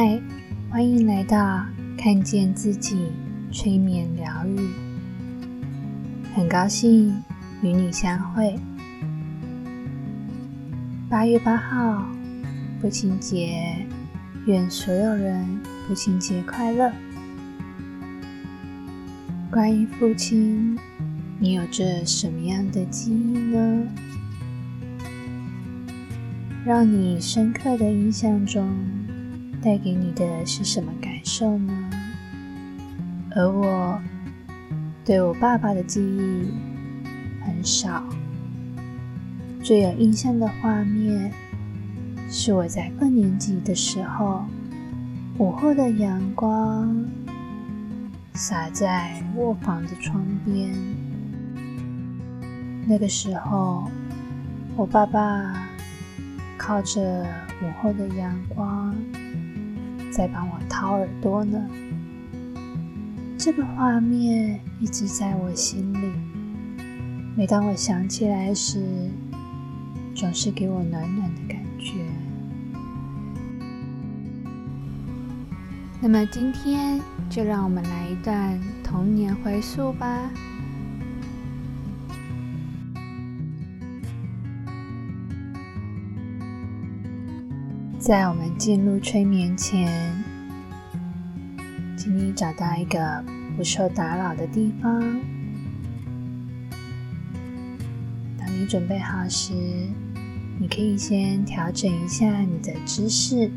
嗨，欢迎来到看见自己催眠疗愈。很高兴与你相会。八月八号，父亲节，愿所有人父亲节快乐。关于父亲，你有着什么样的记忆呢？让你深刻的印象中。带给你的是什么感受呢？而我对我爸爸的记忆很少，最有印象的画面是我在二年级的时候，午后的阳光洒在卧房的窗边。那个时候，我爸爸靠着午后的阳光。在帮我掏耳朵呢，这个画面一直在我心里。每当我想起来时，总是给我暖暖的感觉。那么今天就让我们来一段童年回溯吧。在我们进入催眠前，请你找到一个不受打扰的地方。当你准备好时，你可以先调整一下你的姿势，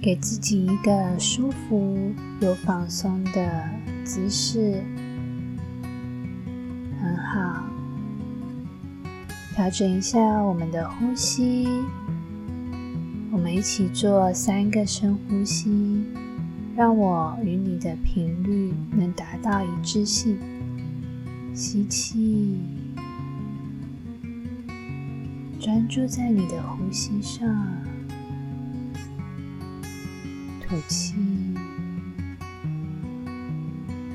给自己一个舒服又放松的姿势。很好，调整一下我们的呼吸。我们一起做三个深呼吸，让我与你的频率能达到一致性。吸气，专注在你的呼吸上；吐气，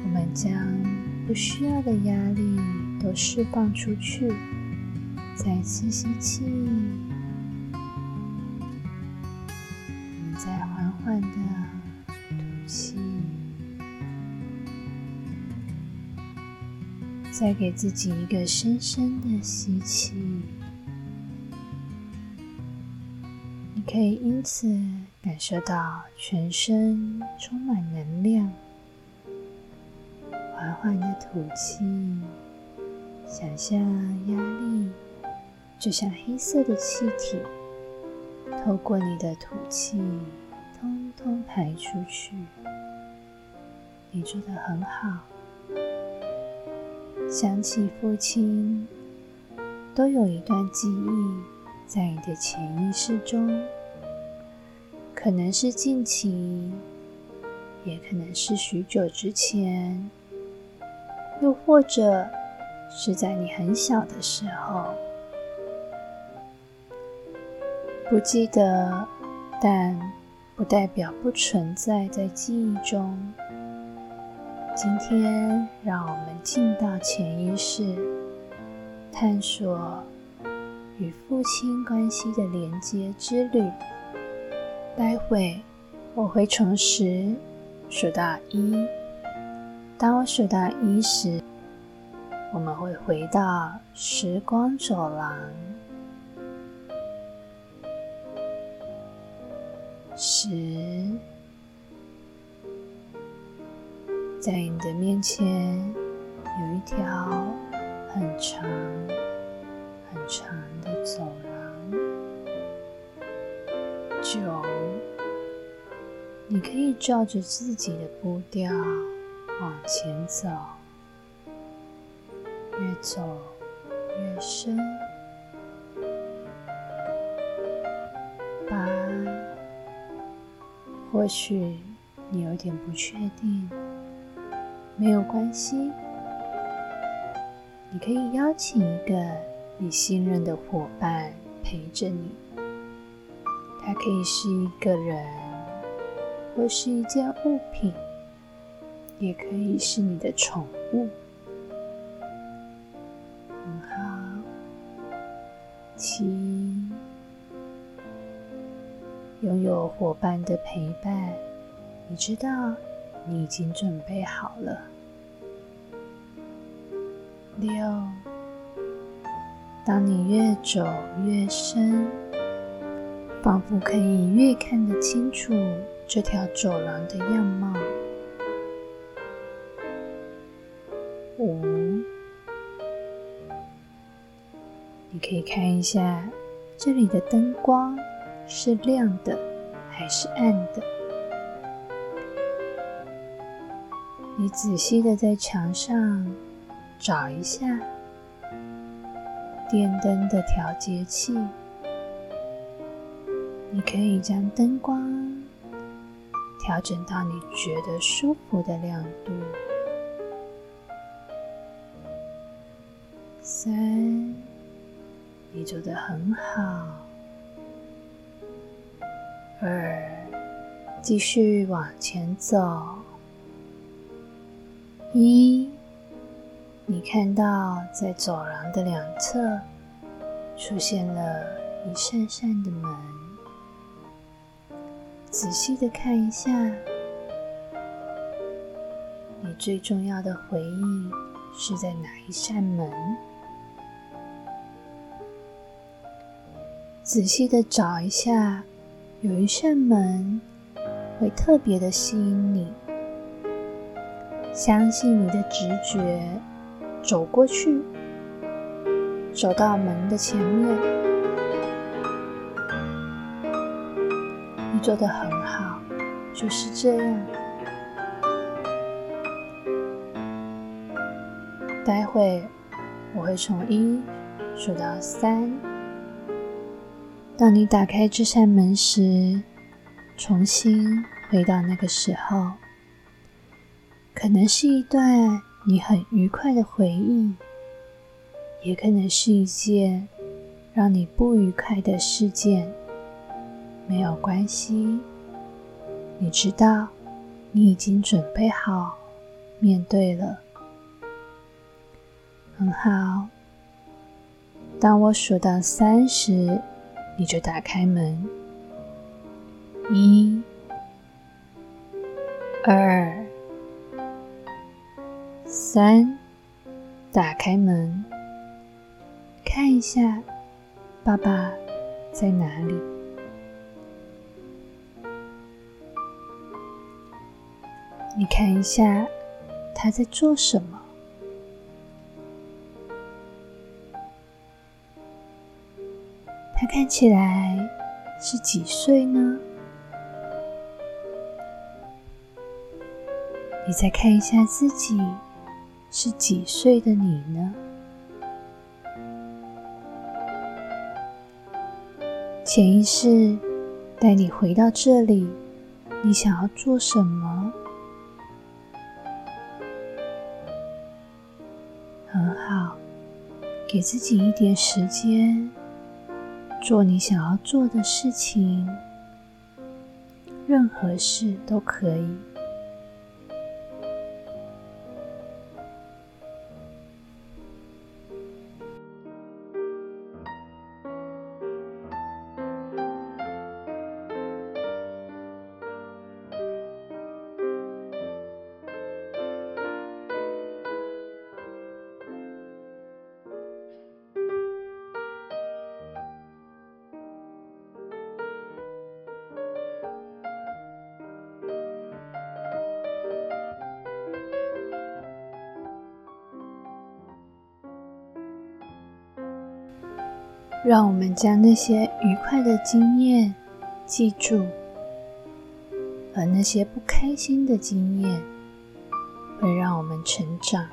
我们将不需要的压力都释放出去。再次吸气。再给自己一个深深的吸气。你可以因此感受到全身充满能量。缓缓的吐气，想象压力就像黑色的气体，透过你的吐气。通通排出去，你做的很好。想起父亲，都有一段记忆在你的潜意识中，可能是近期，也可能是许久之前，又或者是在你很小的时候，不记得，但。不代表不存在在记忆中。今天，让我们进到潜意识，探索与父亲关系的连接之旅。待会我会从十数到一，当我数到一时，我们会回到时光走廊。十，在你的面前有一条很长、很长的走廊。九，你可以照着自己的步调往前走，越走越深。八。或许你有点不确定，没有关系。你可以邀请一个你信任的伙伴陪着你，他可以是一个人，或是一件物品，也可以是你的宠物。很好，七。拥有伙伴的陪伴，你知道你已经准备好了。六，当你越走越深，仿佛可以越看得清楚这条走廊的样貌。五，你可以看一下这里的灯光是亮的还是暗的。你仔细的在墙上。找一下电灯的调节器，你可以将灯光调整到你觉得舒服的亮度。三，你做的很好。二，继续往前走。一。你看到，在走廊的两侧出现了一扇扇的门。仔细的看一下，你最重要的回忆是在哪一扇门？仔细的找一下，有一扇门会特别的吸引你。相信你的直觉。走过去，走到门的前面，你做的很好，就是这样。待会我会从一数到三，当你打开这扇门时，重新回到那个时候，可能是一段。你很愉快的回忆，也可能是一件让你不愉快的事件。没有关系，你知道，你已经准备好面对了。很好，当我数到三时，你就打开门。一、二。三，打开门，看一下爸爸在哪里。你看一下他在做什么。他看起来是几岁呢？你再看一下自己。是几岁的你呢？潜意识带你回到这里，你想要做什么？很好，给自己一点时间，做你想要做的事情，任何事都可以。让我们将那些愉快的经验记住，而那些不开心的经验会让我们成长。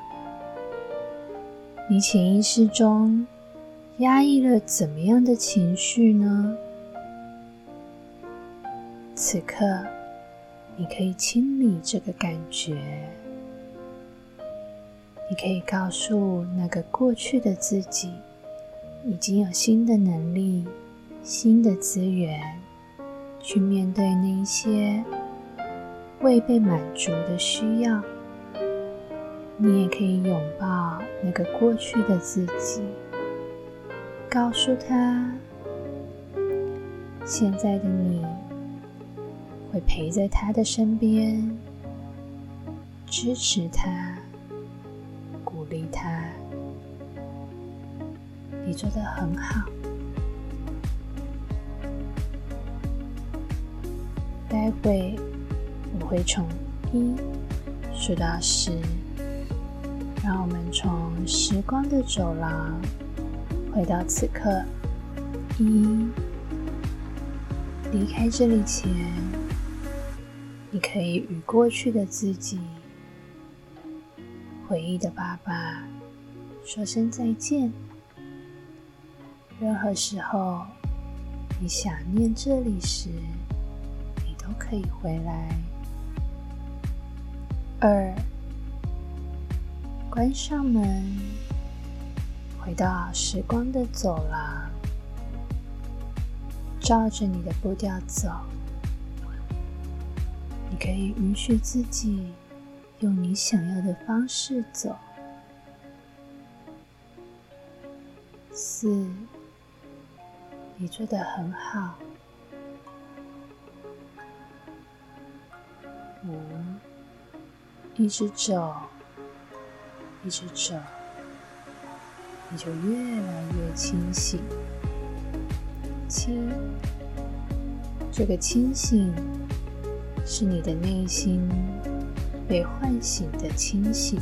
你潜意识中压抑了怎么样的情绪呢？此刻，你可以清理这个感觉，你可以告诉那个过去的自己。已经有新的能力、新的资源，去面对那些未被满足的需要。你也可以拥抱那个过去的自己，告诉他：现在的你会陪在他的身边，支持他，你做的很好。待会我会从一数到十，让我们从时光的走廊回到此刻。一，离开这里前，你可以与过去的自己、回忆的爸爸说声再见。任何时候你想念这里时，你都可以回来。二，关上门，回到时光的走廊，照着你的步调走。你可以允许自己用你想要的方式走。四，你做的很好。五，一直走，一直走，你就越来越清醒。七，这个清醒是你的内心被唤醒的清醒。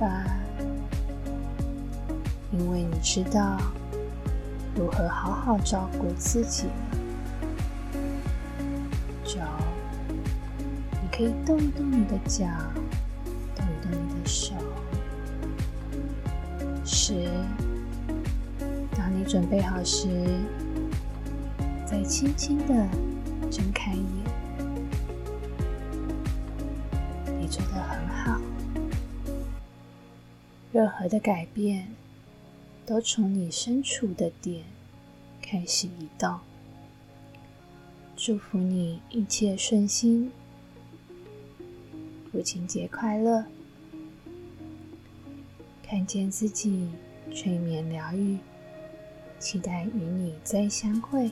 八，因为你知道如何好好照顾自己。九，你可以动一动你的脚，动一动你的手。十，当你准备好时，再轻轻的睁开眼。你做的很好，任何的改变都从你身处的点开始移动。祝福你一切顺心，父亲节快乐！看见自己，催眠疗愈，期待与你再相会。